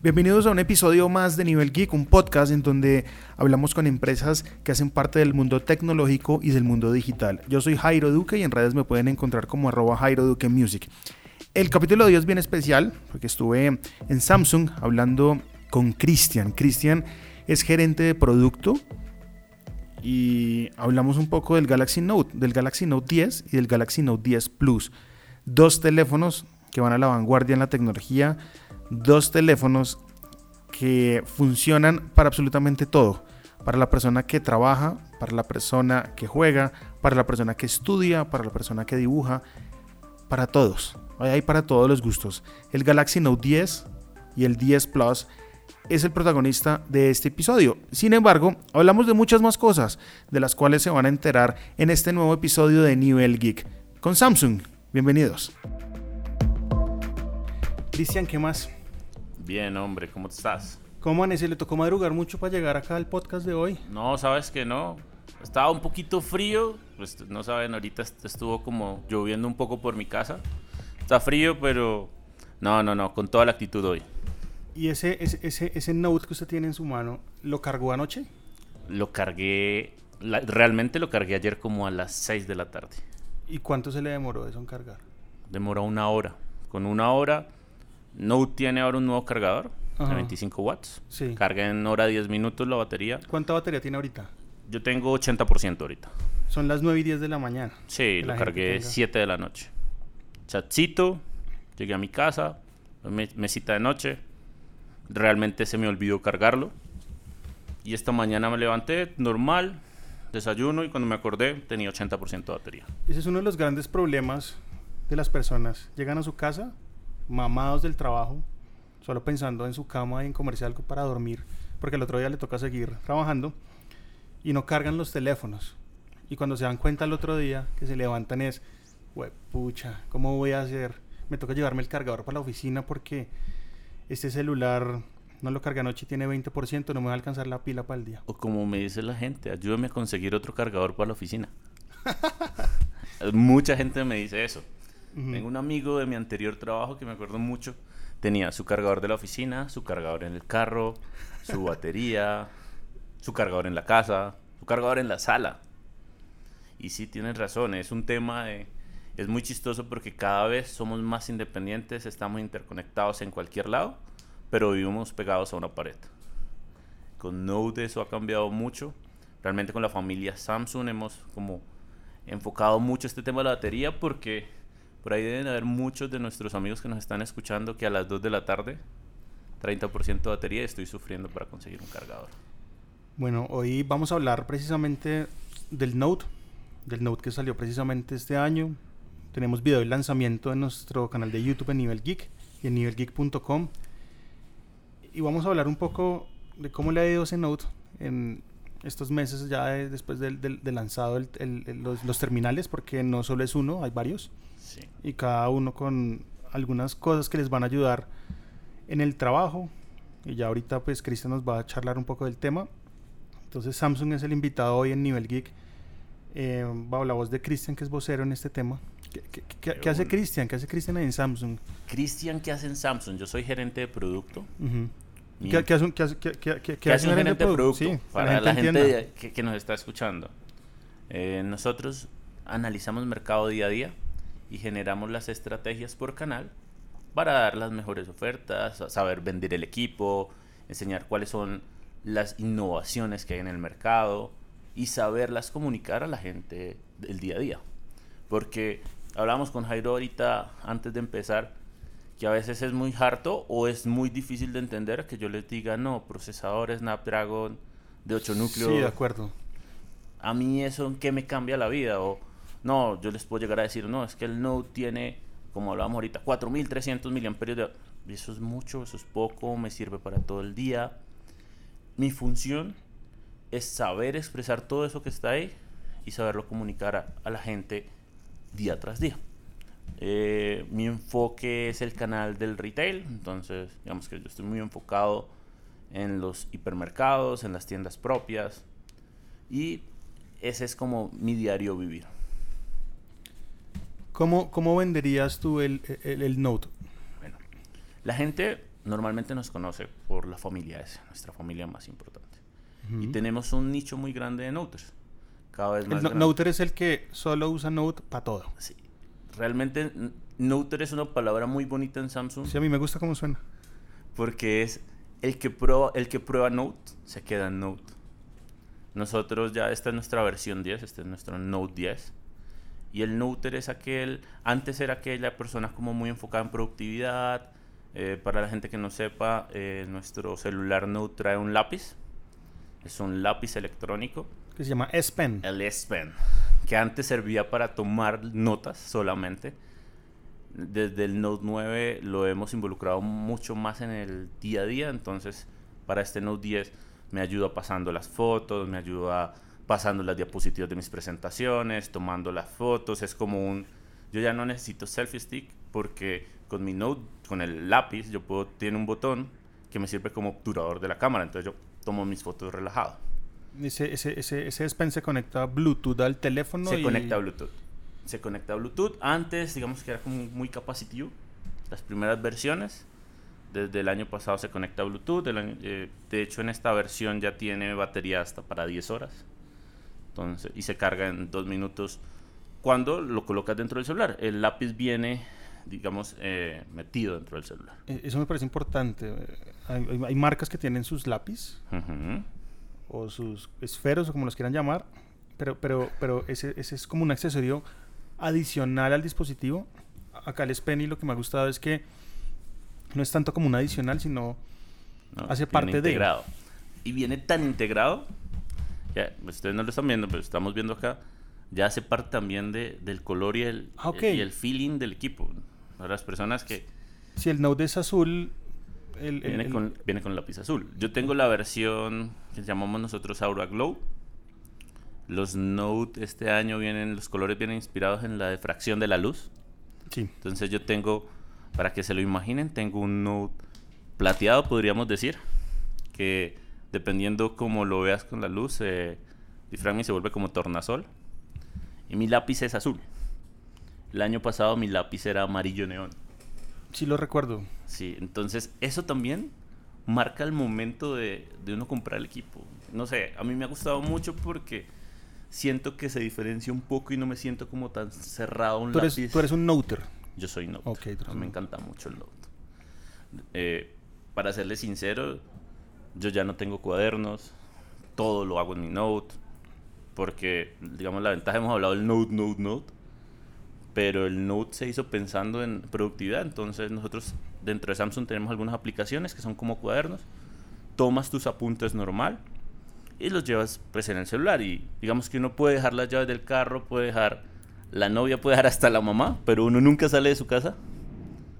Bienvenidos a un episodio más de Nivel Geek, un podcast en donde hablamos con empresas que hacen parte del mundo tecnológico y del mundo digital. Yo soy Jairo Duque y en redes me pueden encontrar como arroba Jairo Duque Music. El capítulo de hoy es bien especial porque estuve en Samsung hablando con Cristian. Cristian es gerente de producto y hablamos un poco del Galaxy Note, del Galaxy Note 10 y del Galaxy Note 10 Plus. Dos teléfonos que van a la vanguardia en la tecnología dos teléfonos que funcionan para absolutamente todo. Para la persona que trabaja, para la persona que juega, para la persona que estudia, para la persona que dibuja, para todos. Hay para todos los gustos. El Galaxy Note 10 y el 10 Plus es el protagonista de este episodio. Sin embargo, hablamos de muchas más cosas, de las cuales se van a enterar en este nuevo episodio de Nivel Geek con Samsung. Bienvenidos. Cristian, ¿qué más? Bien, hombre, ¿cómo estás? ¿Cómo Anese? ¿Le tocó madrugar mucho para llegar acá al podcast de hoy? No, sabes que no. Estaba un poquito frío, pues no saben, ahorita estuvo como lloviendo un poco por mi casa. Está frío, pero no, no, no, con toda la actitud hoy. ¿Y ese, ese, ese, ese note que usted tiene en su mano, lo cargó anoche? Lo cargué, realmente lo cargué ayer como a las 6 de la tarde. ¿Y cuánto se le demoró eso en cargar? Demoró una hora. Con una hora Note tiene ahora un nuevo cargador de 25 watts. Sí. Carga en hora 10 minutos la batería. ¿Cuánta batería tiene ahorita? Yo tengo 80% ahorita. Son las 9 y 10 de la mañana. Sí, lo cargué 7 de la noche. Chatcito, llegué a mi casa, mesita de noche. Realmente se me olvidó cargarlo. Y esta mañana me levanté normal, desayuno y cuando me acordé tenía 80% de batería. Ese es uno de los grandes problemas de las personas. Llegan a su casa mamados del trabajo, solo pensando en su cama y en comerse algo para dormir, porque el otro día le toca seguir trabajando, y no cargan los teléfonos. Y cuando se dan cuenta el otro día que se levantan es, pucha, ¿cómo voy a hacer? Me toca llevarme el cargador para la oficina porque este celular no lo carga anoche y tiene 20%, no me va a alcanzar la pila para el día. O como me dice la gente, ayúdame a conseguir otro cargador para la oficina. Mucha gente me dice eso. Tengo un amigo de mi anterior trabajo que me acuerdo mucho. Tenía su cargador de la oficina, su cargador en el carro, su batería, su cargador en la casa, su cargador en la sala. Y sí, tienes razón, es un tema de... Es muy chistoso porque cada vez somos más independientes, estamos interconectados en cualquier lado, pero vivimos pegados a una pared. Con Node eso ha cambiado mucho. Realmente con la familia Samsung hemos como enfocado mucho este tema de la batería porque por ahí deben haber muchos de nuestros amigos que nos están escuchando que a las 2 de la tarde, 30% de batería, estoy sufriendo para conseguir un cargador. Bueno, hoy vamos a hablar precisamente del Note, del Note que salió precisamente este año. Tenemos video de lanzamiento en nuestro canal de YouTube en Nivel Geek y en nivelgeek.com. Y vamos a hablar un poco de cómo le ha ido ese Note en estos meses ya después de, lanzado los, terminales, porque no solo es uno, hay varios. Y cada uno con algunas cosas que les van a ayudar en el trabajo. Y ya ahorita pues Cristian nos va a charlar un poco del tema. Entonces Samsung es el invitado hoy en Nivel Geek. Eh, bajo la voz de Cristian que es vocero en este tema. ¿Qué, hace Cristian? ¿Qué hace Cristian en Samsung? Cristian, ¿qué hace en Samsung? Yo soy gerente de producto. ¿Qué, hace un, gerente de producto? para la gente, que, nos está escuchando. Eh, nosotros analizamos mercado día a día y generamos las estrategias por canal para dar las mejores ofertas, saber vender el equipo, enseñar cuáles son las innovaciones que hay en el mercado y saberlas comunicar a la gente del día a día. Porque hablamos con Jairo ahorita antes de empezar que a veces es muy harto o es muy difícil de entender que yo les diga, no, procesador Snapdragon de 8 núcleos. Sí, de acuerdo. A mí eso, ¿qué me cambia la vida? O no, yo les puedo llegar a decir, no, es que el Note tiene, como hablábamos ahorita, 4300 miliamperios de... Eso es mucho, eso es poco, me sirve para todo el día. Mi función es saber expresar todo eso que está ahí y saberlo comunicar a, la gente día tras día. Eh, mi enfoque es el canal del retail, entonces digamos que yo estoy muy enfocado en los hipermercados, en las tiendas propias y ese es como mi diario vivir. ¿Cómo, cómo venderías tú el, el, Note? Bueno, la gente normalmente nos conoce por la familia S, nuestra familia más importante. Y tenemos un nicho muy grande de Noters. Cada vez más. El Noter es el que solo usa Note para todo. Sí. Realmente Noter es una palabra muy bonita en Samsung. Sí, a mí me gusta cómo suena. Porque es el que prueba, el que prueba Note se queda en Note. Nosotros ya, esta es nuestra versión 10, este es nuestro Note 10. Y el Noter es aquel, antes era aquella persona como muy enfocada en productividad. Eh, para la gente que no sepa, eh, nuestro celular Note trae un lápiz. Es un lápiz electrónico. Que se llama S Pen. El S Pen, que antes servía para tomar notas solamente. Desde el Note 9 lo hemos involucrado mucho más en el día a día, entonces para este Note 10 me ayuda pasando las fotos, me ayuda pasando las diapositivas de mis presentaciones, tomando las fotos, es como un... Yo ya no necesito selfie stick porque con mi Note, con el lápiz, yo puedo, tiene un botón que me sirve como obturador de la cámara, entonces yo tomo mis fotos relajado. Ese, ese, ese, ese S Pen se conecta a Bluetooth al teléfono. Se conecta a Bluetooth. Se conecta a Bluetooth. Antes, digamos que era como muy capacitivo. Las primeras versiones desde el año pasado se conecta a Bluetooth. Eh, de hecho, en esta versión ya tiene batería hasta para 10 horas. Entonces, y se carga en 2 minutos cuando lo colocas dentro del celular. El lápiz viene, digamos, eh, metido dentro del celular. E, eso me parece importante. Hay, marcas que tienen sus lápiz o sus esferos o como los quieran llamar, pero, pero, pero ese, ese es como un accesorio adicional al dispositivo. Acá el S Pen y lo que me ha gustado es que no es tanto como un adicional, sino hace parte integrado. de... Y viene tan integrado, ya, ustedes no lo están viendo, pero estamos viendo acá, ya hace parte también de, del color y el, ah, y el feeling del equipo. Las personas que... Si el Note es azul... El, viene, Con, viene con lápiz azul. Yo tengo la versión que llamamos nosotros Aura Glow. Los Note este año vienen, los colores vienen inspirados en la difracción de la luz. Sí. Entonces yo tengo para que se lo imaginen, tengo un Note plateado, podríamos decir, que dependiendo cómo lo veas con la luz, eh, y se vuelve como tornasol. Y mi lápiz es azul. El año pasado mi lápiz era amarillo neón. Sí, lo recuerdo. Sí, entonces eso también marca el momento de, de, uno comprar el equipo. No sé, a mí me ha gustado mucho porque siento que se diferencia un poco y no me siento como tan cerrado un tú lápiz. Tú eres un noter. Yo soy Note. me encanta mucho el Note. Eh, para serle sincero, yo ya no tengo cuadernos. Todo lo hago en mi Note. Porque, digamos, la ventaja, hemos hablado del Note, Note, Note. Pero el Note se hizo pensando en productividad. Entonces, nosotros dentro de Samsung tenemos algunas aplicaciones que son como cuadernos. Tomas tus apuntes normal y los llevas pues en el celular. Y digamos que uno puede dejar las llaves del carro, puede dejar la novia puede dejar hasta la mamá, pero uno nunca sale de su casa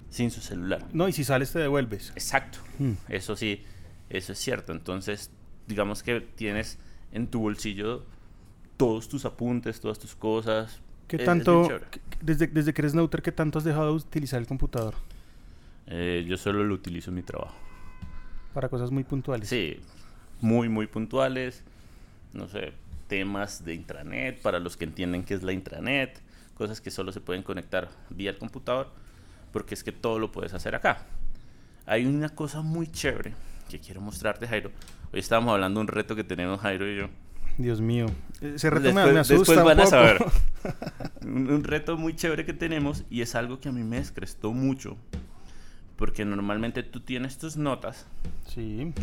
sin su celular. No, y si sales te devuelves. Exacto. Hmm. Eso sí, eso es cierto. Entonces, digamos que tienes en tu bolsillo todos tus apuntes, todas tus cosas. ¿Qué tanto, desde, desde que eres Neuter, qué tanto has dejado de utilizar el computador? Eh, yo solo lo utilizo en mi trabajo. Para cosas muy puntuales. Sí, muy, muy puntuales. No sé, temas de intranet, para los que entienden qué es la intranet, cosas que solo se pueden conectar vía el computador, porque es que todo lo puedes hacer acá. Hay una cosa muy chévere que quiero mostrarte, Jairo. Hoy estábamos hablando de un reto que tenemos Jairo y yo. Dios mío, ese reto me, asusta después van a saber. un, un reto muy chévere que tenemos y es algo que a mí me descrestó mucho, porque normalmente tú tienes tus notas. Sí.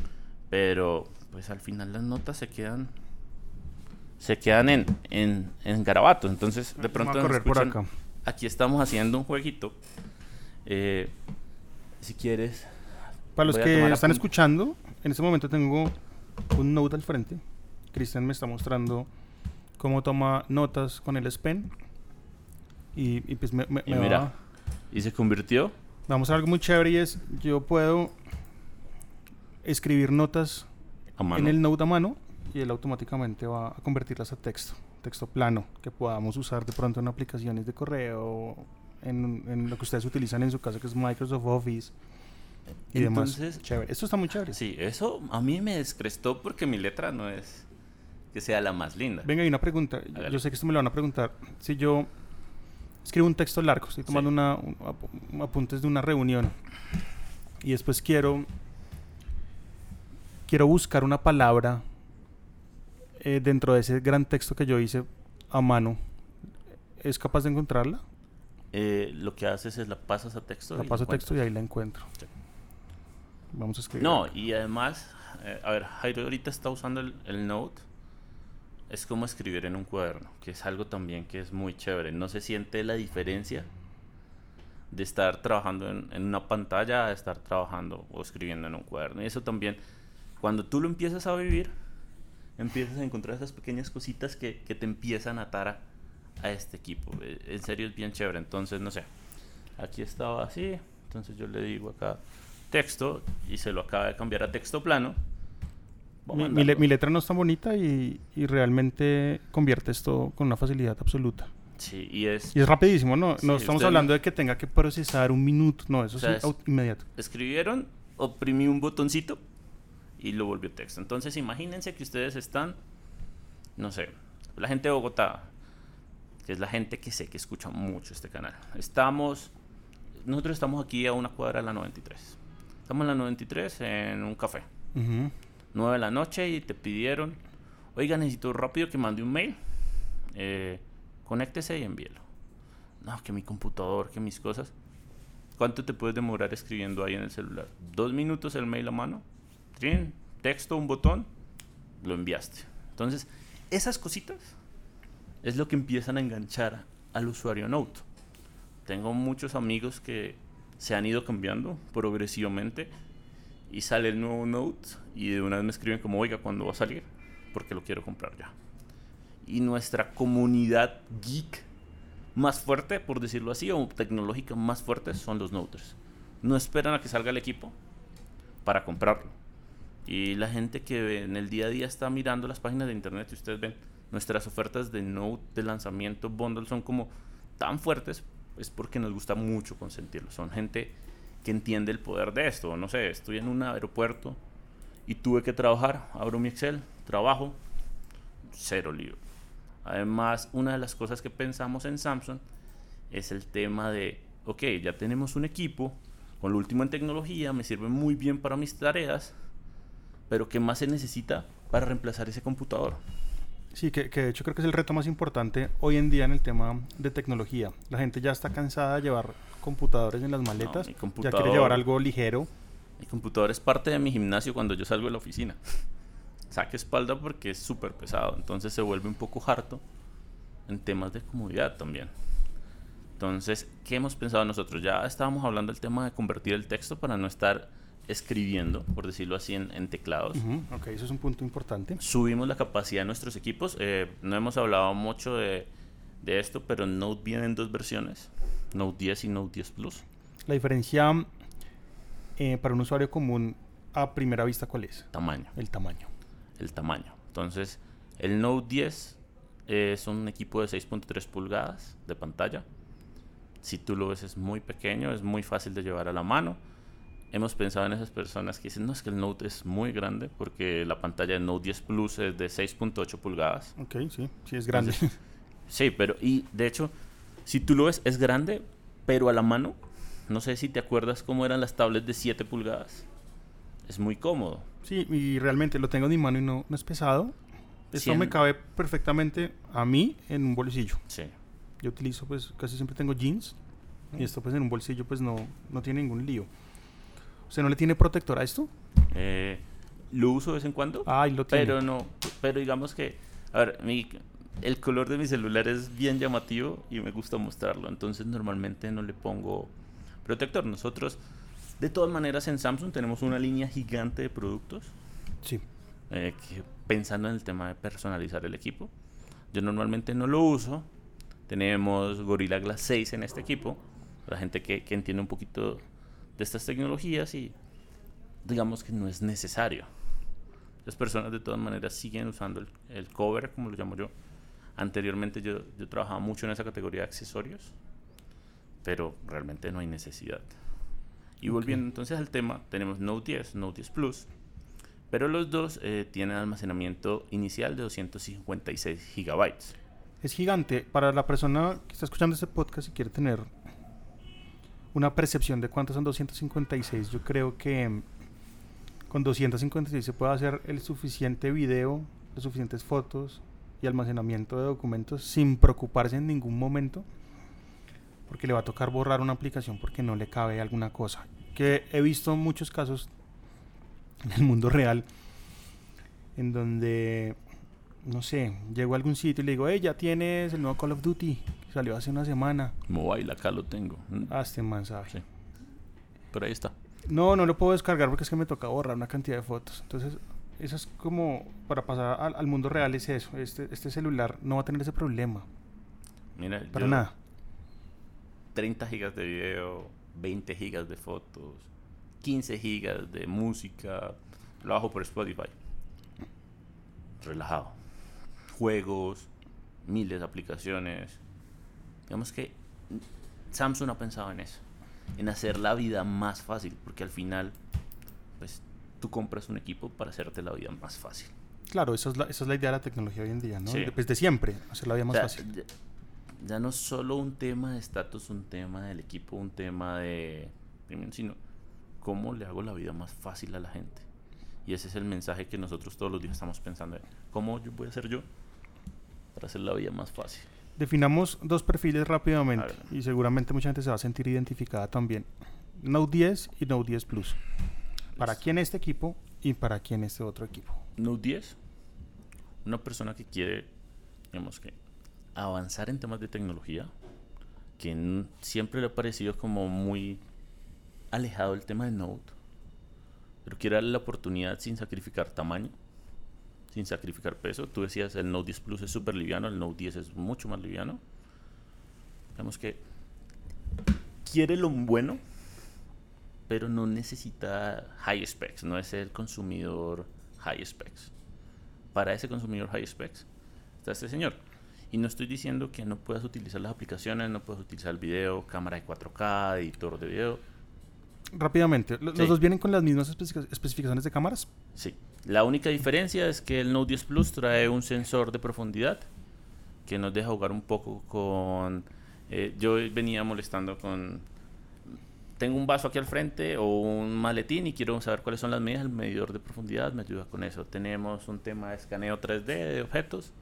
Pero pues al final las notas se quedan se quedan en, en, en garabatos. Entonces, de pronto, correr por acá. aquí estamos haciendo un jueguito. Eh, si quieres. Para los que están escuchando, en este momento tengo un note al frente. Cristian me está mostrando cómo toma notas con el S Pen. Y, y pues me, mira, ¿y se convirtió? Vamos a algo muy chévere y es: yo puedo escribir notas en el Note a mano y él automáticamente va a convertirlas a texto, texto plano, que podamos usar de pronto en aplicaciones de correo, en, en lo que ustedes utilizan en su casa, que es Microsoft Office. Y Entonces, demás. Chévere. Esto está muy chévere. Sí, eso a mí me descrestó porque mi letra no es que sea la más linda. Venga, hay una pregunta. Yo sé que esto me lo van a preguntar. Si yo escribo un texto largo, estoy tomando una, apuntes de una reunión y después quiero quiero buscar una palabra eh, dentro de ese gran texto que yo hice a mano, ¿es capaz de encontrarla? Eh, lo que haces es la pasas a texto. La paso a texto y ahí la encuentro. Vamos a escribir. No, y además, eh, a ver, Jairo ahorita está usando el, el, Note. Es como escribir en un cuaderno, que es algo también que es muy chévere. No se siente la diferencia de estar trabajando en, en una pantalla a estar trabajando o escribiendo en un cuaderno. Y eso también, cuando tú lo empiezas a vivir, empiezas a encontrar esas pequeñas cositas que, que te empiezan a atar a, a, este equipo. E, en serio es bien chévere. Entonces, no sé, aquí estaba así, entonces yo le digo acá texto y se lo acaba de cambiar a texto plano. Mi, mi, mi, letra no es tan bonita y, y, realmente convierte esto con una facilidad absoluta. Sí, y es... Y es rapidísimo, ¿no? Sí, no estamos hablando de que tenga que procesar un minuto, no, eso o sea, es, es inmediato. Escribieron, oprimí un botoncito y lo volvió texto. Entonces imagínense que ustedes están, no sé, la gente de Bogotá, que es la gente que sé que escucha mucho este canal. Estamos, nosotros estamos aquí a una cuadra de la 93. Estamos en la 93 en un café. Uh -huh. 9 de la noche y te pidieron, oiga, necesito rápido que mande un mail. Eh, conéctese y envíelo. No, que mi computador, que mis cosas. ¿Cuánto te puedes demorar escribiendo ahí en el celular? ¿Dos minutos el mail a mano? ¿Trin? Texto, un botón, lo enviaste. Entonces, esas cositas es lo que empiezan a enganchar al usuario Note. Tengo muchos amigos que se han ido cambiando progresivamente y sale el nuevo Note y de una vez me escriben como, oiga, ¿cuándo va a salir? Porque lo quiero comprar ya. Y nuestra comunidad geek más fuerte, por decirlo así, o tecnológica más fuerte son los Noters. No esperan a que salga el equipo para comprarlo. Y la gente que en el día a día está mirando las páginas de internet y ustedes ven nuestras ofertas de Note de lanzamiento bundle son como tan fuertes es porque nos gusta mucho consentirlo. Son gente que entiende el poder de esto. No sé, estoy en un aeropuerto y tuve que trabajar, abro mi Excel, trabajo, cero lío. Además, una de las cosas que pensamos en Samsung es el tema de, ok, ya tenemos un equipo con lo último en tecnología, me sirve muy bien para mis tareas, pero ¿qué más se necesita para reemplazar ese computador? Sí, que, que, de hecho creo que es el reto más importante hoy en día en el tema de tecnología. La gente ya está cansada de llevar computadores en las maletas, no, ya quiere llevar algo ligero. Mi computador es parte de mi gimnasio cuando yo salgo de la oficina. Saque espalda porque es súper pesado, entonces se vuelve un poco harto en temas de comodidad también. Entonces, ¿qué hemos pensado nosotros? Ya estábamos hablando del tema de convertir el texto para no estar escribiendo, por decirlo así, en, en teclados. Uh -huh. Ok, eso es un punto importante. Subimos la capacidad de nuestros equipos. Eh, no hemos hablado mucho de, de, esto, pero Note viene en dos versiones, Note 10 y Note 10 Plus. La diferencia eh, para un usuario común a primera vista, ¿cuál es? Tamaño. El tamaño. El tamaño. Entonces, el Note 10 es un equipo de 6.3 pulgadas de pantalla. Si tú lo ves es muy pequeño, es muy fácil de llevar a la mano hemos pensado en esas personas que dicen, no, es que el Note es muy grande porque la pantalla del Note 10 Plus es de 6.8 pulgadas. Ok, sí, sí es grande. Entonces, sí, pero y de hecho, si tú lo ves, es grande, pero a la mano, no sé si te acuerdas cómo eran las tablets de 7 pulgadas. Es muy cómodo. Sí, y realmente lo tengo en mi mano y no, no es pesado. Esto 100... me cabe perfectamente a mí en un bolsillo. Sí. Yo utilizo, pues, casi siempre tengo jeans. Y esto, pues, en un bolsillo, pues, no, no tiene ningún lío. ¿Usted no le tiene protector a esto? Eh, lo uso de vez en cuando. Ah, lo tiene. Pero no, pero digamos que, a ver, mi, el color de mi celular es bien llamativo y me gusta mostrarlo. Entonces normalmente no le pongo protector. Nosotros, de todas maneras, en Samsung tenemos una línea gigante de productos. Sí. Eh, que, pensando en el tema de personalizar el equipo. Yo normalmente no lo uso. Tenemos Gorilla Glass 6 en este equipo. La gente que, que entiende un poquito de estas tecnologías y digamos que no es necesario. Las personas de todas maneras siguen usando el, el cover, como lo llamo yo. Anteriormente yo, yo, trabajaba mucho en esa categoría de accesorios, pero realmente no hay necesidad. Y volviendo entonces al tema, tenemos Note 10, Note 10 Plus, pero los dos eh, tienen almacenamiento inicial de 256 gigabytes. Es gigante. Para la persona que está escuchando este podcast y quiere tener una percepción de cuántos son 256. Yo creo que con 256 se puede hacer el suficiente video, las suficientes fotos y almacenamiento de documentos sin preocuparse en ningún momento porque le va a tocar borrar una aplicación porque no le cabe alguna cosa. Que he visto muchos casos en el mundo real en donde, no sé, llego a algún sitio y le digo, hey, ya tienes el nuevo Call of Duty, salió hace una semana. Mobile, acá lo tengo. Ah, este man sabe. Sí. Pero ahí está. No, no lo puedo descargar porque es que me toca borrar una cantidad de fotos. Entonces, eso es como para pasar al, al mundo real, es eso. Este, este celular no va a tener ese problema. Mira, Para yo- nada. 30 gigas de video, 20 gigas de fotos, 15 gigas de música. Lo bajo por Spotify. Relajado. Juegos, miles de aplicaciones. Digamos que Samsung ha pensado en eso. En hacer la vida más fácil. Porque al final, pues tú compras un equipo para hacerte la vida más fácil. Claro, esa es, la, esa es la idea de la tecnología hoy en día, ¿no? Sí. Pues de siempre, hacer la vida O más sea, fácil. Ya, ya no es solo un tema de estatus, un tema del equipo, un tema de. sino cómo le hago la vida más fácil a la gente. Y ese es el mensaje que nosotros todos los días estamos pensando: en ¿cómo yo voy a hacer yo para hacer la vida más fácil? Definamos dos perfiles rápidamente y seguramente mucha gente se va a sentir identificada también. Note 10 y Note 10 Plus. ¿Para quién este equipo y para quién este otro equipo? Note 10, una persona que quiere, digamos que, avanzar en temas de tecnología, que siempre le ha parecido como muy alejado el tema de Note, pero quiere darle la oportunidad sin sacrificar tamaño, sin sacrificar peso. Tú decías, el Note 10 Plus es súper liviano, el Note 10 es mucho más liviano. Digamos que quiere lo bueno, pero no necesita high specs, no es el consumidor high specs. Para ese consumidor high specs está este señor. Y no estoy diciendo que no puedas utilizar las aplicaciones, no puedas utilizar el video, cámara de 4K, editor de video. Rápidamente, ¿lo- Sí. ¿los dos vienen con las mismas especifica- especificaciones de cámaras? Sí. La única diferencia es que el Note 10 Plus trae un sensor de profundidad que nos deja jugar un poco con... eh, yo venía molestando con... Tengo un vaso aquí al frente o un maletín y quiero saber cuáles son las medidas. El medidor de profundidad me ayuda con eso. Tenemos un tema de escaneo 3D de objetos.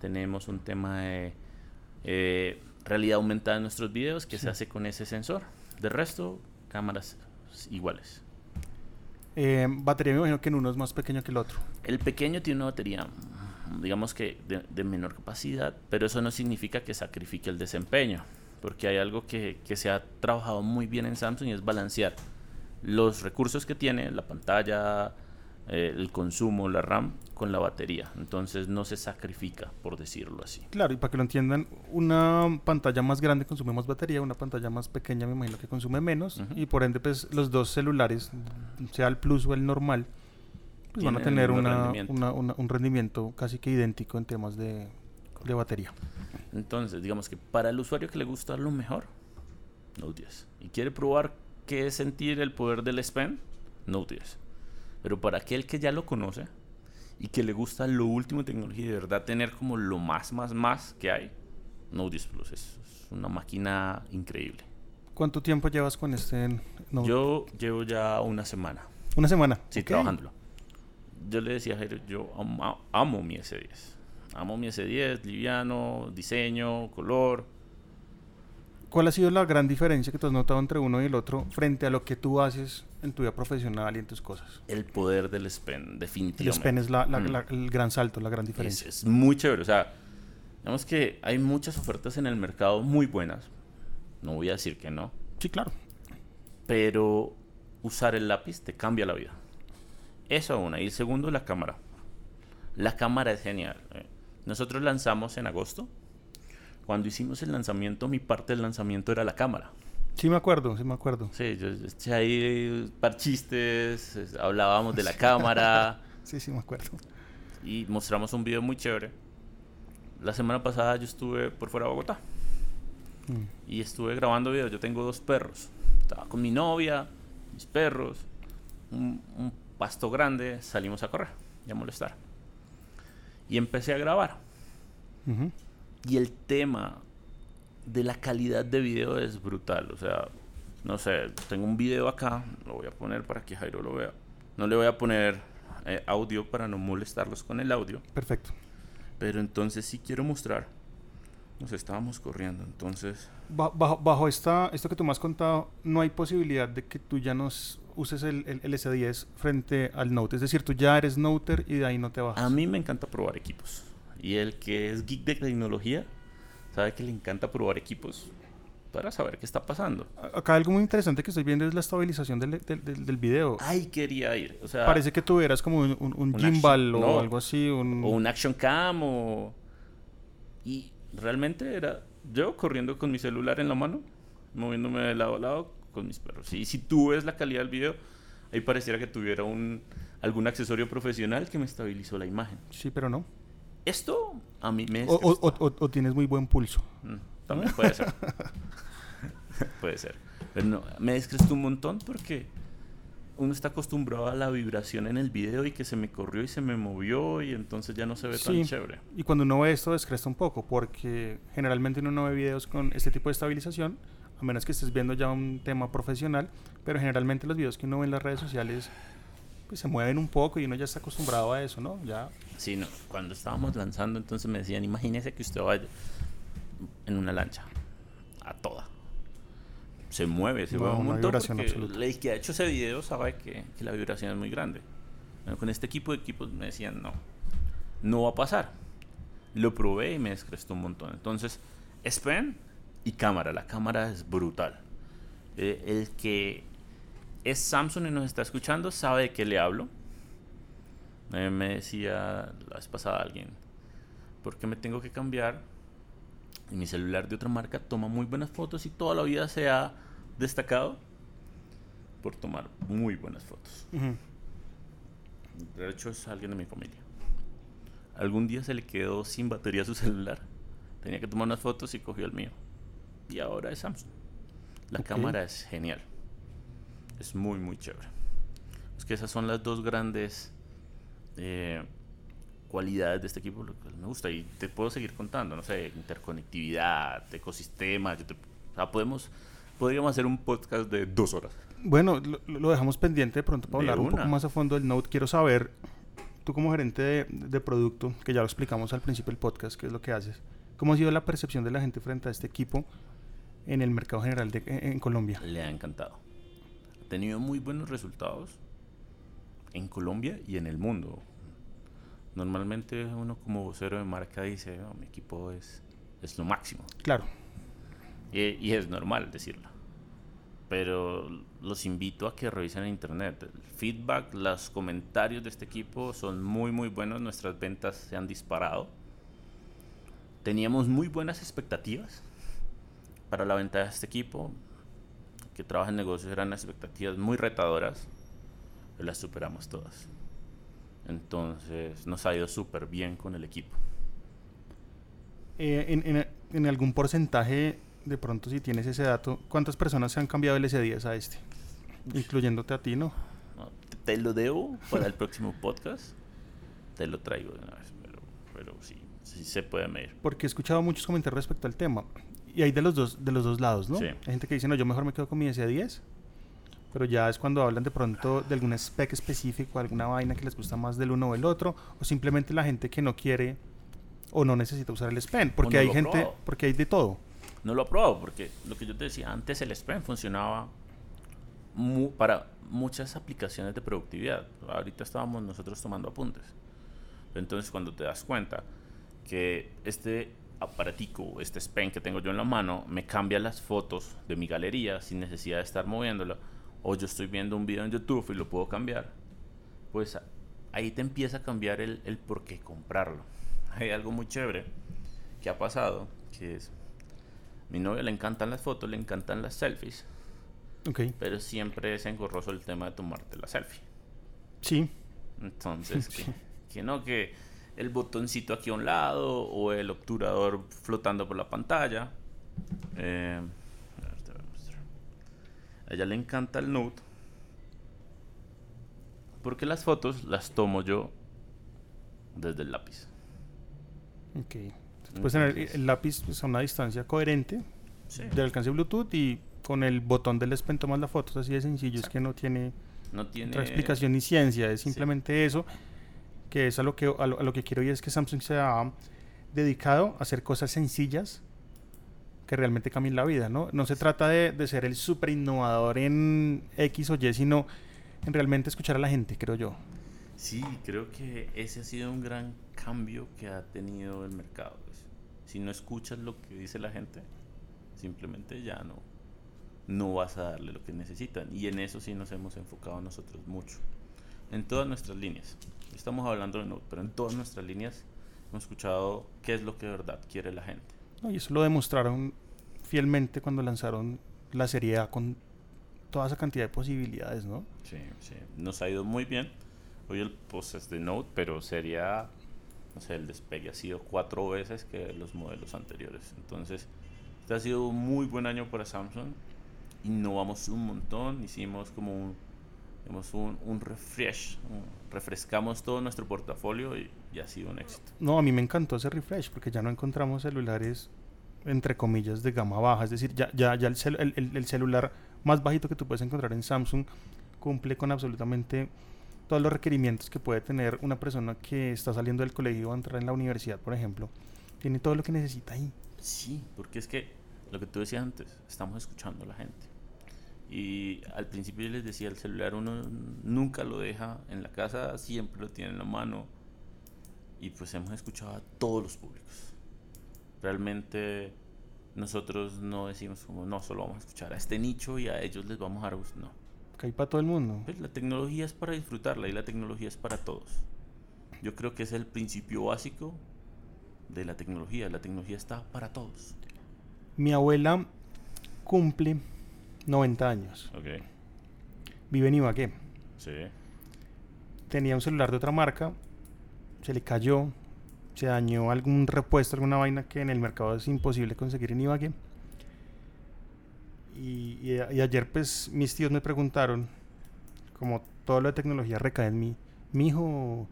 Tenemos un tema de eh, realidad aumentada en nuestros videos que Sí. se hace con ese sensor. De resto, cámaras iguales. Eh, batería me imagino que en uno es más pequeño que el otro. El pequeño tiene una batería, mm, digamos que de, de menor capacidad, pero eso no significa que sacrifique el desempeño, porque hay algo que, que se ha trabajado muy bien en Samsung y es balancear los recursos que tiene, la pantalla, eh, el consumo, la RAM, con la batería. Entonces no se sacrifica, por decirlo así. Claro, y para que lo entiendan, una pantalla más grande consume más batería, una pantalla más pequeña me imagino que consume menos, y por ende, pues los dos celulares, sea el Plus o el normal, pues van a tener una, rendimiento. una- una- un rendimiento casi que idéntico en temas de, de batería. Entonces, digamos que para el usuario que le gusta lo mejor, Note 10. Y quiere probar qué es sentir el poder del S Pen, Note 10. Pero para aquel que ya lo conoce y que le gusta lo último en tecnología y de verdad tener como lo más, más, más que hay, Note 10 Plus es, una máquina increíble. ¿Cuánto tiempo llevas con este Note? Yo llevo ya una semana, Una semana. sí, ok. trabajándolo. Yo le decía a Jairo, yo amo, amo mi S10. Amo mi S10, liviano, diseño, color. ¿Cuál ha sido la gran diferencia que tú has notado entre uno y el otro frente a lo que tú haces en tu vida profesional y en tus cosas? El poder del S Pen, El definitivamente. S Pen es la- la- Mm. la- el gran salto, la gran Es, diferencia. es muy chévere. O sea, digamos que hay muchas ofertas en el mercado muy buenas. No voy a decir que no. Sí, claro. Pero usar el lápiz te cambia la vida. Eso una. Y el segundo, la cámara. La cámara es genial. eh. Nosotros lanzamos en agosto. Cuando hicimos el lanzamiento, mi parte del lanzamiento era la cámara. Sí me acuerdo, sí me acuerdo. Sí, yo eché ahí par chistes, es- hablábamos de la cámara. Sí, sí me acuerdo. y mostramos un video muy chévere. La semana pasada yo estuve por fuera de Bogotá Mm. y estuve grabando videos. Yo tengo dos perros. Estaba con mi novia, mis perros, un, un pasto grande. Salimos a correr y a molestar. Y empecé a grabar. Ujú. Y el tema de la calidad de video es brutal. O sea, no sé, tengo un video acá, lo voy a poner para que Jairo lo vea. No le voy a poner eh, audio para no molestarlos con el audio. Perfecto. Pero entonces sí quiero mostrar. Nos estábamos corriendo, entonces... Bajo, bajo esta, esto que tú me has contado, no hay posibilidad de que tú ya nos uses el, el, S10 frente al Note. Es decir, tú ya eres Noter y de ahí no te bajas. A mí me encanta probar equipos. Y el que es geek de tecnología sabe que le encanta probar equipos para saber qué está pasando. Acá algo muy interesante que estoy viendo es la estabilización del, del, del video. Ay, quería ir. O sea, Parece que tuvieras como un, un, gimbal o algo así. Un... O un action cam o... Y realmente era yo corriendo con mi celular en la mano, moviéndome de lado a lado con mis perros. Y si tú ves la calidad del video, ahí pareciera que tuviera un, algún accesorio profesional que me estabilizó la imagen. Sí, pero no. Esto a mí me... O, o, o, tienes muy buen pulso. Mm, también puede ser. puede ser. Pero no, me descrestó un montón porque uno está acostumbrado a la vibración en el video y que se me corrió y se me movió y entonces ya no se ve tan chévere. Y cuando uno ve esto descresta un poco porque generalmente uno no ve videos con este tipo de estabilización a menos que estés viendo ya un tema profesional, pero generalmente los videos que uno ve en las redes sociales pues se mueven un poco y uno ya está acostumbrado a eso, ¿no? Ya. Sí, no. Cuando estábamos lanzando, entonces me decían, imagínese que usted vaya en una lancha, a toda. Se mueve, se mueve un montón. El que ha hecho ese video sabe que, que la vibración es muy grande. con este equipo de equipos me decían, no, no va a pasar. Lo probé y me descrestó un montón. Entonces, Spen y cámara. La cámara es brutal. Eh, el que es Samsung y nos está escuchando sabe de qué le hablo. Eh, me decía la vez pasada alguien, ¿por qué me tengo que cambiar? Y mi celular de otra marca toma muy buenas fotos y toda la vida se ha destacado por tomar muy buenas fotos. De hecho, es alguien de mi familia. Algún día se le quedó sin batería su celular. Tenía que tomar unas fotos y cogió el mío y ahora es Samsung. La cámara es genial. Es muy, muy chévere. Es que esas son las dos grandes eh, cualidades de este equipo, lo que me gusta. Y te puedo seguir contando, no sé, interconectividad, ecosistema. podemos, podríamos hacer un podcast de dos horas. Bueno, lo, dejamos pendiente de pronto para hablar un poco más a fondo del Note. Quiero saber, tú como gerente de, de producto, que ya lo explicamos al principio del podcast, qué es lo que haces. ¿Cómo ha sido la percepción de la gente frente a este equipo en el mercado general de, en Colombia? Le ha encantado. Ha tenido muy buenos resultados en Colombia y en el mundo. Normalmente uno como vocero de marca dice, mi equipo es, es lo máximo. Claro. Y, y, es normal decirlo. Pero los invito a que revisen en internet. El feedback, los comentarios de este equipo son muy, muy buenos. Nuestras ventas se han disparado. Teníamos muy buenas expectativas para la venta de este equipo, que trabaja en negocios, eran expectativas muy retadoras, las superamos todas. Entonces nos ha ido súper bien con el equipo. Eh, en, en, algún porcentaje, de pronto si tienes ese dato, ¿cuántas personas se han cambiado el S10 a este? Incluyéndote a ti, ¿no? te, lo debo para el próximo podcast. Te lo traigo de una vez, pero, pero sí, sí se puede medir. Porque he escuchado muchos comentarios respecto al tema y hay de los dos, de los dos lados, ¿no? Hay gente que dice, no, yo mejor me quedo con mi S10, pero ya es cuando hablan de pronto de algún spec específico, alguna vaina que les gusta más del uno o el otro, o simplemente la gente que no quiere o no necesita usar el S Pen, porque hay gente, porque hay de todo. No lo probado, porque lo que yo te decía, antes el S Pen funcionaba para muchas aplicaciones de productividad. Ahorita estábamos nosotros tomando apuntes. Entonces cuando te das cuenta que este aparatico, este pen que tengo yo en la mano, me cambia las fotos de mi galería sin necesidad de estar moviéndolo, o yo estoy viendo un video en YouTube y lo puedo cambiar, pues ahí te empieza a cambiar el, el por qué comprarlo. Hay algo muy chévere que ha pasado, que es, mi novia le encantan las fotos, le encantan las selfies, okay. pero siempre es engorroso el tema de tomarte la selfie. Sí. Entonces, que no, que el botoncito aquí a un lado o el obturador flotando por la pantalla. Eh, a ella le encanta el Note porque las fotos las tomo yo desde el lápiz. Ok. Puedes tener el lápiz pues, a una distancia coherente del alcance Bluetooth y con el botón del S Pen tomas la foto, es así de sencillo, es que no tiene, No tiene... otra explicación ni ciencia, es simplemente eso, que es a lo que, a lo, a lo que quiero y es que Samsung se ha dedicado a hacer cosas sencillas que realmente cambien la vida, ¿no? No se trata de, de ser el súper innovador en X o Y, sino en realmente escuchar a la gente, creo yo. Sí, creo que ese ha sido un gran cambio que ha tenido el mercado. pues. Si no escuchas lo que dice la gente, simplemente ya no, no vas a darle lo que necesitan. Y en eso sí nos hemos enfocado nosotros mucho. En todas nuestras líneas. Estamos hablando de Note, pero en todas nuestras líneas hemos escuchado qué es lo que de verdad quiere la gente. ¿No? Y eso lo demostraron fielmente cuando lanzaron la serie A con toda esa cantidad de posibilidades, ¿no? Sí, sí. Nos ha ido muy bien. Hoy el post es de Note, pero sería, no sé, el despegue ha sido cuatro veces que los modelos anteriores. Entonces, este ha sido un muy buen año para Samsung. Innovamos un montón, hicimos como un, hicimos un, un refresh, refrescamos todo nuestro portafolio y, y ha sido un éxito. No, a mí me encantó ese refresh porque ya no encontramos celulares entre comillas de gama baja, es decir, ya, ya, ya el, cel- el- el- el celular más bajito que tú puedes encontrar en Samsung cumple con absolutamente todos los requerimientos que puede tener una persona que está saliendo del colegio o a entrar en la universidad, por ejemplo. Tiene todo lo que necesita ahí. Sí, porque es que lo que tú decías antes, estamos escuchando a la gente. Y al principio les decía, el celular uno nunca lo deja en la casa, siempre lo tiene en la mano. Y pues hemos escuchado a todos los públicos. Realmente nosotros no decimos como, no, solo vamos a escuchar a este nicho y a ellos les vamos a dar gusto. No. Que hay para todo el mundo. Pues la tecnología es para disfrutarla y la tecnología es para todos. Yo creo que es el principio básico de la tecnología. La tecnología está para todos. Mi abuela cumple 90 años. Ok. Vive en Ibagué. Sí. tenía un celular de otra marca, se le cayó, se dañó algún repuesto, alguna vaina que en el mercado es imposible conseguir en Ibagué. Y, y ayer pues mis tíos me preguntaron, como todo lo de tecnología recae en mí, mijo,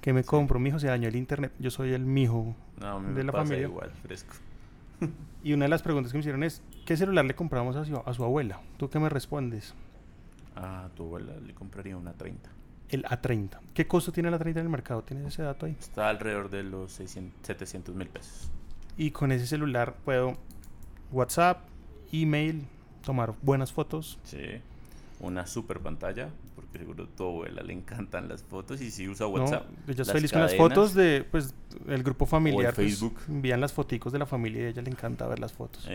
¿qué me compro? Mijo, se dañó el internet, yo soy el mijo No, de me la pasa familia. igual, fresco. Y una de las preguntas que me hicieron es, ¿qué celular le compramos a su, a su abuela? ¿Tú qué me respondes? A tu abuela le compraría una 30. El A30. ¿Qué costo tiene el A30 en el mercado? ¿Tienes ese dato ahí? Está alrededor de los 600, 700 mil pesos. Y con ese celular puedo WhatsApp, email, tomar buenas fotos. Sí. Una super pantalla, porque seguro a tu abuela le encantan las fotos y si usa WhatsApp. ¿no? Ella es feliz con las fotos de pues el grupo familiar. pues, Facebook. envían las foticos de la familia y a ella le encanta ver las fotos.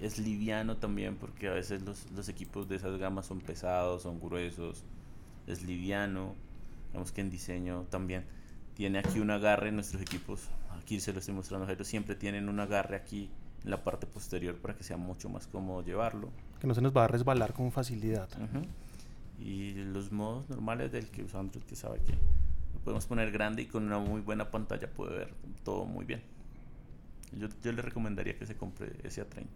Es liviano también porque a veces los, los equipos de esas gamas son pesados, son gruesos. Es liviano. Vemos que en diseño también tiene aquí un agarre en nuestros equipos. Aquí se lo estoy mostrando Jairo. Siempre tienen un agarre aquí en la parte posterior para que sea mucho más cómodo llevarlo. Que no se nos va a resbalar con facilidad. Ujú. Y los modos normales del que usa Android, que sabe que lo podemos poner grande y con una muy buena pantalla puede ver todo muy bien. Yo, yo le recomendaría que se compre ese A30.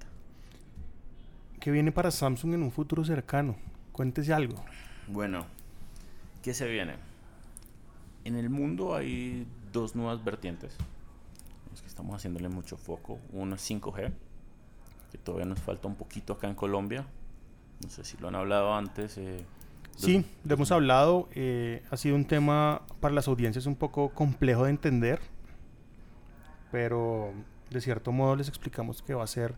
¿Qué viene para Samsung en un futuro cercano? Cuéntese algo. Bueno, ¿qué se viene? En el mundo hay dos nuevas vertientes. Es que estamos haciéndole mucho foco. Uno es 5G, que todavía nos falta un poquito acá en Colombia. No sé si lo han hablado antes. eh, Sí, lo hemos hablado. eh, ha sido un tema para las audiencias un poco complejo de entender. Pero de cierto modo les explicamos que va a ser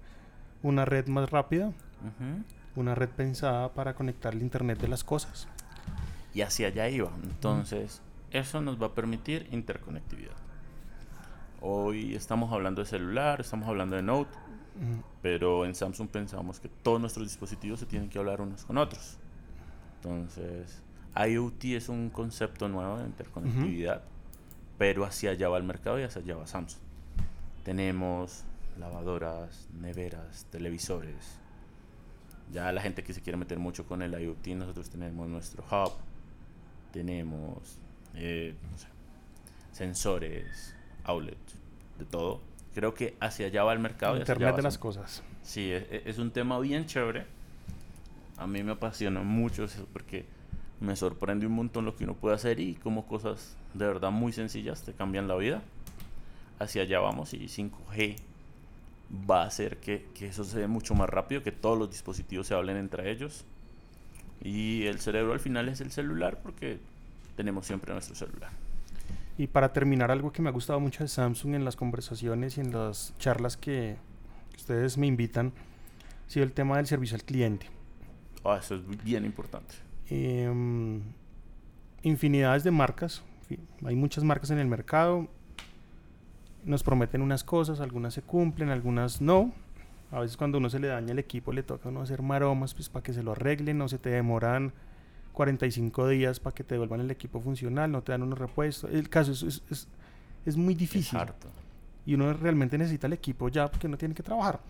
una red más rápida. Ujú. Una red pensada para conectar el Internet de las cosas. y hacia allá iba. Entonces, eso nos va a permitir interconectividad. Hoy estamos hablando de celular, estamos hablando de Note, Mm, pero en Samsung pensamos que todos nuestros dispositivos se tienen que hablar unos con otros. Entonces, IoT es un concepto nuevo de interconectividad, pero hacia allá va el mercado y hacia allá va Samsung. Tenemos lavadoras, neveras, televisores. Ya la gente que se quiere meter mucho con el IoT, nosotros tenemos nuestro hub, tenemos eh, no sé, sensores, outlets, de todo. Creo que hacia allá va el mercado. Internet de las cosas. Sí, es, es un tema bien chévere. A mí me apasiona mucho eso porque me sorprende un montón lo que uno puede hacer y como cosas de verdad muy sencillas te cambian la vida. Hacia allá vamos y 5G va a hacer que, que eso se dé mucho más rápido, que todos los dispositivos se hablen entre ellos. Y el cerebro al final es el celular porque tenemos siempre nuestro celular. Y para terminar, algo que me ha gustado mucho de Samsung en las conversaciones y en las charlas que ustedes me invitan, ha sido el tema del servicio al cliente. Ah, eso es bien importante. Em, infinidades de marcas, hay muchas marcas en el mercado, nos prometen unas cosas, algunas se cumplen, algunas no. A veces cuando uno se le daña el equipo le toca a uno hacer maromas pues para que se lo arreglen, no se te demoran 45 días para que te devuelvan el equipo funcional, no te dan unos repuestos. El caso es, es, es, muy difícil. y uno realmente necesita el equipo ya porque no tiene que trabajar.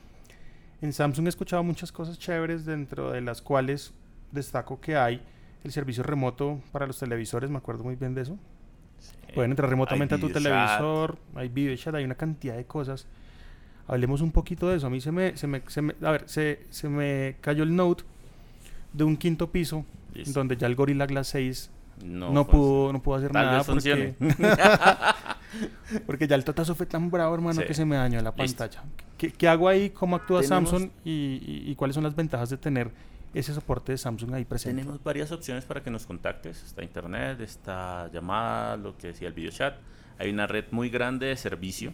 En Samsung he escuchado muchas cosas chéveres, dentro de las cuales destaco que hay el servicio remoto para los televisores, me acuerdo muy bien de eso. Pueden entrar remotamente a tu televisor, hay video chat, hay una cantidad de cosas. Hablemos un poquito de eso. A mí se me, se me, se me a ver, se, se me cayó el Note de un quinto piso donde ya el Gorilla Glass 6 no, pudo, no pudo hacer nada porque, porque ya el totazo fue tan bravo, hermano, que se me dañó la pantalla. ¿Qué, hago ahí? ¿Cómo actúa Samsung? Y, cuáles son las ventajas de tener ese soporte de Samsung ahí presente? Tenemos varias opciones para que nos contactes. Está internet, está llamada, lo que decía el video chat. Hay una red muy grande de servicio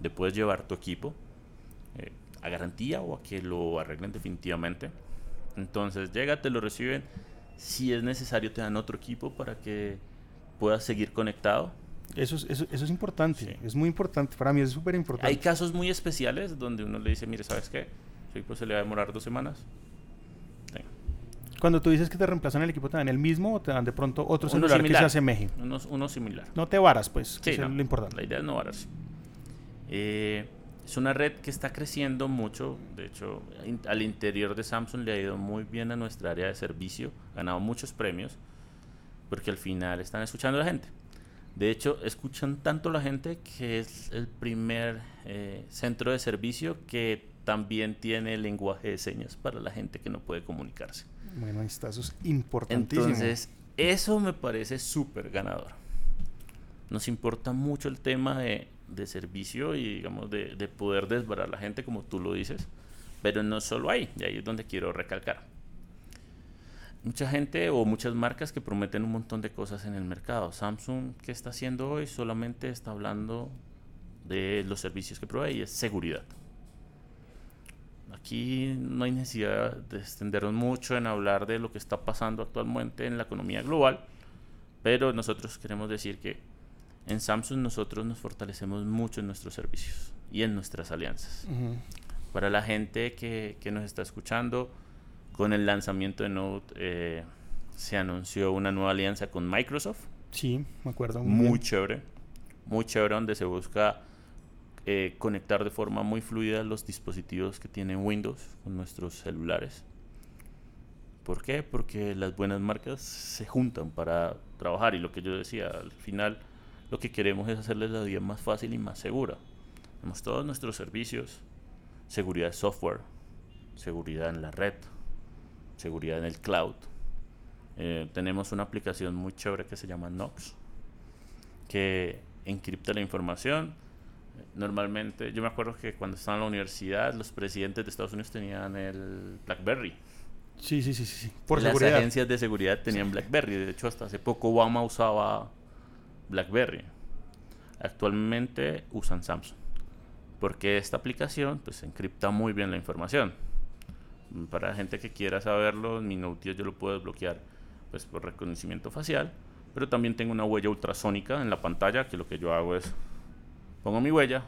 de puedes llevar tu equipo eh, a garantía o a que lo arreglen definitivamente. Entonces llega, te lo reciben si es necesario, te dan otro equipo para que puedas seguir conectado. Eso es, eso, es importante, es muy importante, para mí es súper importante. Hay casos muy especiales donde uno le dice, mire, ¿sabes qué? Su equipo se le va a demorar dos semanas. Cuando tú dices que te reemplazan el equipo, ¿te dan el mismo o te dan de pronto otro celular que se asemeje? Uno, uno similar. No te varas, pues, sí, es lo importante. La idea es no vararse. Eh, es una red que está creciendo mucho. De hecho, al interior de Samsung le ha ido muy bien a nuestra área de servicio. Ha ganado muchos premios porque al final están escuchando a la gente. De hecho, escuchan tanto la gente que es el primer eh, centro de servicio que también tiene lenguaje de señas para la gente que no puede comunicarse. Bueno, ahí está, eso es importantísimo. Entonces, eso me parece súper ganador. Nos importa mucho el tema de de servicio y digamos de, de poder desbarar a la gente como tú lo dices, pero no solo ahí, y ahí es donde quiero recalcar. Mucha gente o muchas marcas que prometen un montón de cosas en el mercado. Samsung, ¿qué está haciendo hoy? Solamente está hablando de los servicios que provee y es seguridad. Aquí no hay necesidad de extendernos mucho en hablar de lo que está pasando actualmente en la economía global, pero nosotros queremos decir que en Samsung nosotros nos fortalecemos mucho en nuestros servicios y en nuestras alianzas. Para la gente que, que, nos está escuchando, con el lanzamiento de Note eh, se anunció una nueva alianza con Microsoft. Sí, me acuerdo. Muy, chévere. Muy chévere donde se busca eh, conectar de forma muy fluida los dispositivos que tienen Windows con nuestros celulares. ¿Por qué? Porque las buenas marcas se juntan para trabajar y lo que yo decía, al final lo que queremos es hacerles la vida más fácil y más segura. Tenemos todos nuestros servicios, seguridad de software, seguridad en la red, seguridad en el cloud. Eh, tenemos una aplicación muy chévere que se llama Nox, que encripta la información. Normalmente, yo me acuerdo que cuando estaba en la universidad, los presidentes de Estados Unidos tenían el BlackBerry. Sí, sí, sí, sí. Por Las agencias de seguridad tenían BlackBerry. De hecho, hasta hace poco Obama usaba BlackBerry. Actualmente usan Samsung. Porque esta aplicación pues encripta muy bien la información. Para la gente que quiera saberlo, en mi Note yo lo puedo desbloquear pues por reconocimiento facial, pero también tengo una huella ultrasónica en la pantalla que lo que yo hago es pongo mi huella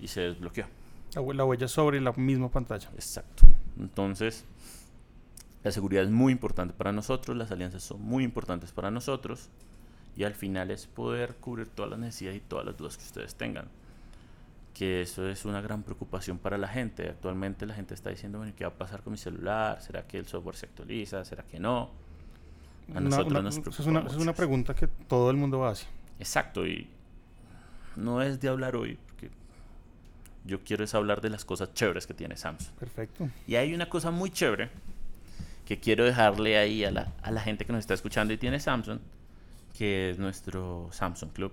y se desbloquea. La huella sobre la misma pantalla. Exacto. Entonces, la seguridad es muy importante para nosotros, las alianzas son muy importantes para nosotros y al final es poder cubrir todas las necesidades y todas las dudas que ustedes tengan. Que eso es una gran preocupación para la gente. Actualmente la gente está diciendo, bueno, ¿qué va a pasar con mi celular? ¿Será que el software se actualiza? ¿Será que no? A nosotros nos preocupa. Es una, es una pregunta que todo el mundo hace. Exacto, y no es de hablar hoy, porque yo quiero es hablar de las cosas chéveres que tiene Samsung. Perfecto. Y hay una cosa muy chévere que quiero dejarle ahí a la, a la gente que nos está escuchando y tiene Samsung, que es nuestro Samsung Club.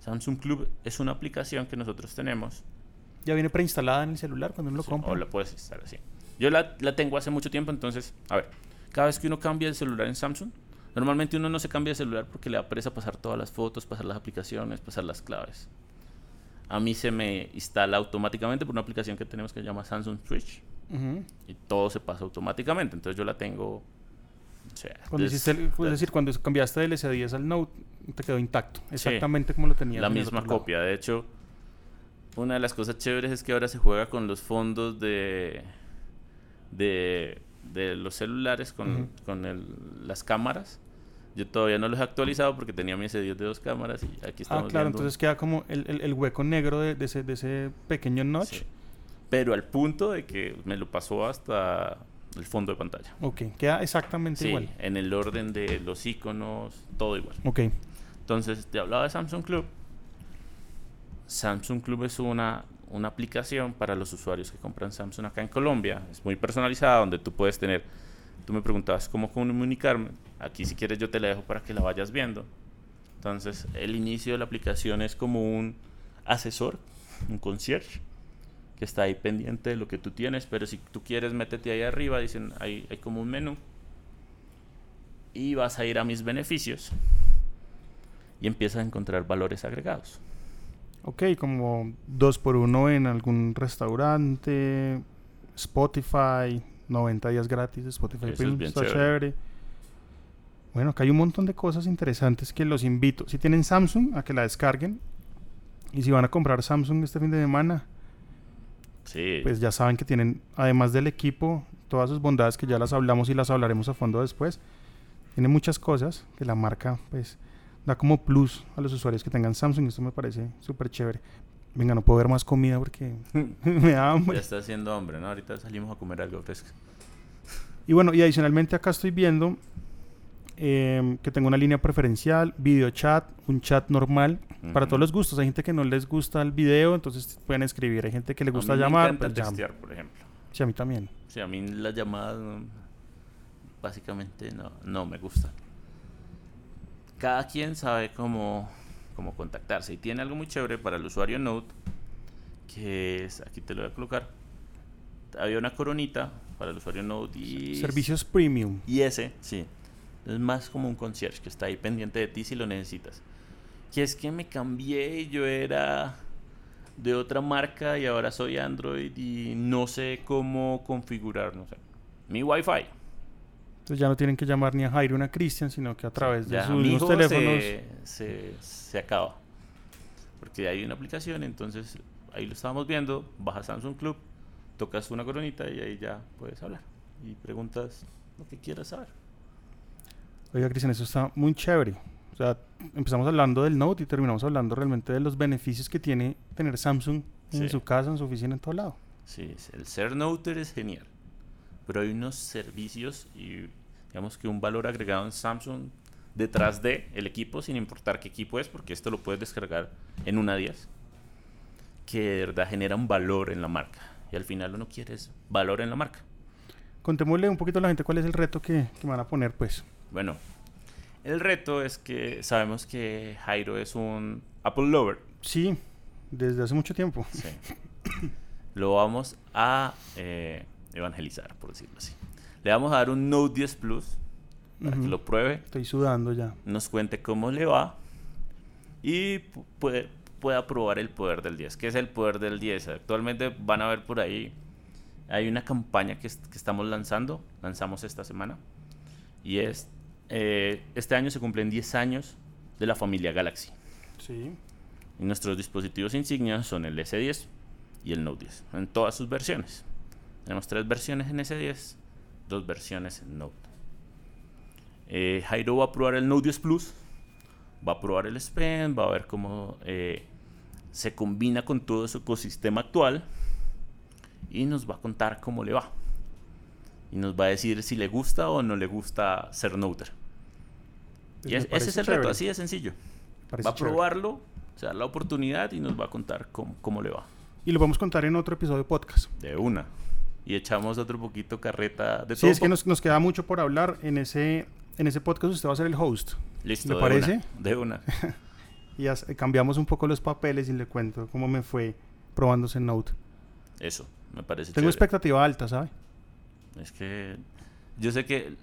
Samsung Club es una aplicación que nosotros tenemos ¿Ya viene preinstalada en el celular cuando uno lo compra? O la puedes instalar así. Yo la, la tengo hace mucho tiempo, entonces, a ver, cada vez que uno cambia el celular en Samsung, normalmente uno no se cambia de celular porque le da presa pasar todas las fotos, pasar las aplicaciones, pasar las claves. A mí se me instala automáticamente por una aplicación que tenemos que se llama Samsung Switch. Y todo se pasa automáticamente. Entonces yo la tengo. Cuando hiciste es decir, cuando cambiaste del S10 al Note, te quedó intacto. Exactamente como lo tenías. La misma copia. De hecho, una de las cosas chéveres es que ahora se juega con los fondos de. de, de los celulares, con, con el, las cámaras. Yo todavía no los he actualizado porque tenía mi S10 de dos cámaras y aquí ah, estamos. Ah, claro, entonces queda como el, el, el hueco negro de, de, ese, de ese pequeño notch pero al punto de que me lo pasó hasta el fondo de pantalla. Ok, queda exactamente igual. Sí, en el orden de los iconos, todo igual. Ok. Entonces, te hablaba de Samsung Club. Samsung Club es una, una aplicación para los usuarios que compran Samsung acá en Colombia. Es muy personalizada, donde tú puedes tener. Tú me preguntabas cómo comunicarme. Aquí, si quieres, yo te la dejo para que la vayas viendo. Entonces, el inicio de la aplicación es como un asesor, un concierge que está ahí pendiente de lo que tú tienes, pero si tú quieres, métete ahí arriba, dicen, hay, hay como un menú, y vas a ir a mis beneficios y empiezas a encontrar valores agregados. Ok, como dos por uno en algún restaurante, Spotify, 90 días gratis de Spotify Premium, está chévere. Bueno, acá hay un montón de cosas interesantes que los invito. Si tienen Samsung, a que la descarguen. Y si van a comprar Samsung este fin de semana, pues ya saben que tienen, además del equipo, todas sus bondades que ya las hablamos y las hablaremos a fondo después. Tiene muchas cosas que la marca pues da como plus a los usuarios que tengan Samsung. Esto me parece súper chévere. Venga, no puedo ver más comida porque me da hambre. Ya está haciendo hambre, ¿no? Ahorita salimos a comer algo fresco. Y bueno, y adicionalmente acá estoy viendo Em, que tenga una línea preferencial, video chat, un chat normal, para todos los gustos. Hay gente que no les gusta el video, entonces pueden escribir. Hay gente que le gusta llamar. Me encanta pues por ejemplo. Sí, a mí también. Sí, a mí las llamadas básicamente no, no me gustan. Cada quien sabe cómo, cómo contactarse. Y tiene algo muy chévere para el usuario Note, que es, aquí te lo voy a colocar. Había una coronita para el usuario Note y... Servicios premium. Y ese, sí. Es más como un concierge que está ahí pendiente de ti si lo necesitas. Que es que me cambié, yo era de otra marca y ahora soy Android y no sé cómo configurar, no sé, mi Wi-Fi. Entonces ya no tienen que llamar ni a Jairo ni a Cristian, sino que a través de sus teléfonos se, se, acaba. Porque hay una aplicación, entonces ahí lo estábamos viendo, bajas Samsung Club, tocas una coronita y ahí ya puedes hablar y preguntas lo que quieras saber. Oiga, Cristian, eso está muy chévere. Sea, empezamos hablando del Note y terminamos hablando realmente de los beneficios que tiene tener Samsung en su casa, en su oficina, en todo lado. Sí, el ser Note es genial. Pero hay unos servicios y digamos que un valor agregado en Samsung detrás de el equipo, sin importar qué equipo es, porque esto lo puedes descargar en una 10, que de verdad genera un valor en la marca. Y al final uno quiere valor en la marca. Contémosle un poquito a la gente cuál es el reto que, que van a poner, pues. Bueno, el reto es que sabemos que Jairo es un Apple lover. Sí, desde hace mucho tiempo. Sí. Lo vamos a eh, evangelizar, por decirlo así. Le vamos a dar un Note 10 Plus para que lo pruebe. Estoy sudando ya. Nos cuente cómo le va y puede, pueda probar el poder del 10. ¿Qué es el poder del 10? Actualmente van a ver por ahí, hay una campaña que, que estamos lanzando, lanzamos esta semana, y es eh, este año se cumplen 10 años de la familia Galaxy. Sí. Y nuestros dispositivos insignia son el S10 y el Note 10, en todas sus versiones. Tenemos tres versiones en S10, dos versiones en Note. Eh, Jairo va a probar el Note 10 Plus, va a probar el S Pen, va a ver cómo eh, se combina con todo su ecosistema actual y nos va a contar cómo le va. Y nos va a decir si le gusta o no le gusta ser Noter. Y ese es el reto, así de sencillo. va a probarlo, se da la oportunidad y nos va a contar cómo, le va. Y lo vamos a contar en otro episodio de podcast. De una. Y echamos otro poquito carreta de Sí, es que nos, nos, queda mucho por hablar. En ese, en ese podcast usted va a ser el host. Listo. ¿Le parece? de una. y cambiamos un poco los papeles y le cuento cómo me fue probándose en Note. Eso, me parece Tengo expectativa alta, ¿sabe? Es que yo sé que,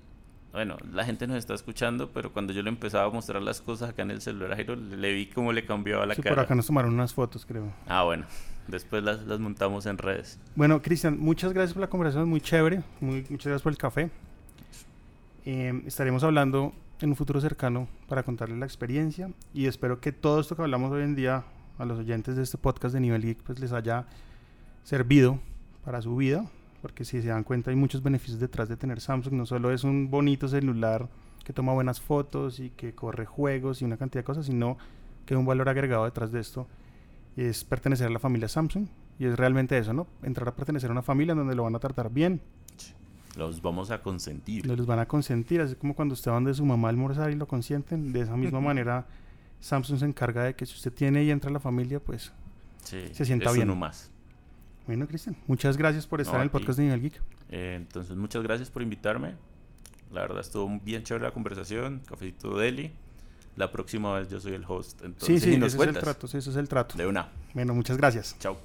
bueno, la gente nos está escuchando, pero cuando yo le empezaba a mostrar las cosas acá en el celular, Jairo, le vi cómo le cambiaba la sí, cara. Por acá nos tomaron unas fotos, creo. Ah, bueno. Después las, las montamos en redes. Bueno, Cristian, muchas gracias por la conversación, muy chévere. Muy, muchas gracias por el café. Eh, estaremos hablando en un futuro cercano para contarles la experiencia y espero que todo esto que hablamos hoy en día a los oyentes de este podcast de Nivel Geek pues les haya servido para su vida, porque si se dan cuenta hay muchos beneficios detrás de tener Samsung, no solo es un bonito celular que toma buenas fotos y que corre juegos y una cantidad de cosas, sino que un valor agregado detrás de esto es pertenecer a la familia Samsung y es realmente eso, ¿no? Entrar a pertenecer a una familia en donde lo van a tratar bien. Los vamos a consentir. Los van a consentir, así como cuando usted va donde su mamá a almorzar y lo consienten. De esa misma manera, Samsung se encarga de que si usted tiene y entra a la familia, pues sí, se sienta bien. Uno más. Bueno, Cristian, muchas gracias por estar No, en el podcast de Nivel Geek. Eh, entonces, muchas gracias por invitarme. La verdad estuvo bien chévere la conversación. Cafecito Deli. La próxima vez yo soy el host. Entonces, Sí, sí, nos ese es el trato, sí, ese es el trato. De una. Bueno, muchas gracias. Chao.